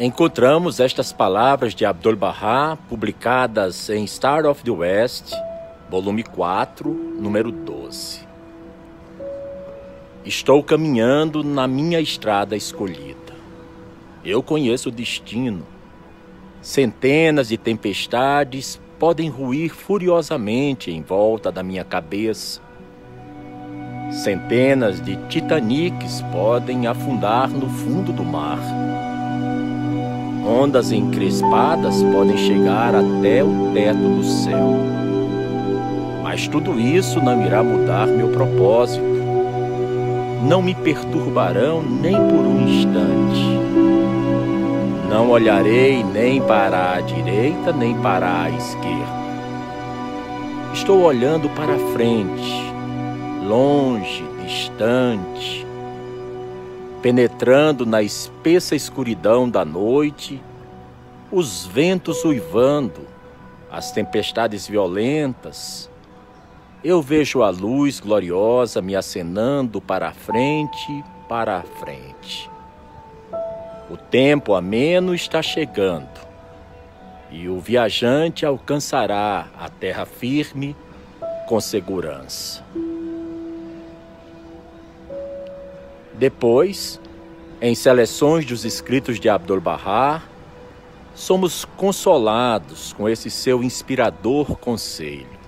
encontramos estas palavras de Abdul Bahá publicadas em Star of the West, volume 4, número 12. Estou caminhando na minha estrada escolhida. Eu conheço o destino. Centenas de tempestades podem ruir furiosamente em volta da minha cabeça. Centenas de titaniques podem afundar no fundo do mar. Ondas encrespadas podem chegar até o teto do céu. Mas tudo isso não irá mudar meu propósito. Não me perturbarão nem por um instante. Não olharei nem para a direita nem para a esquerda. Estou olhando para frente, longe, distante, penetrando na espessa escuridão da noite, os ventos uivando, as tempestades violentas, eu vejo a luz gloriosa me acenando para a frente, para a frente. O tempo ameno está chegando e o viajante alcançará a terra firme com segurança. Depois, em seleções dos escritos de Abdu'l-Bahá, somos consolados com esse seu inspirador conselho.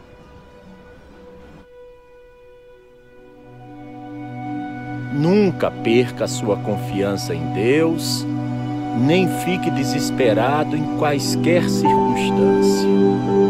Nunca perca sua confiança em Deus, nem fique desesperado em quaisquer circunstância.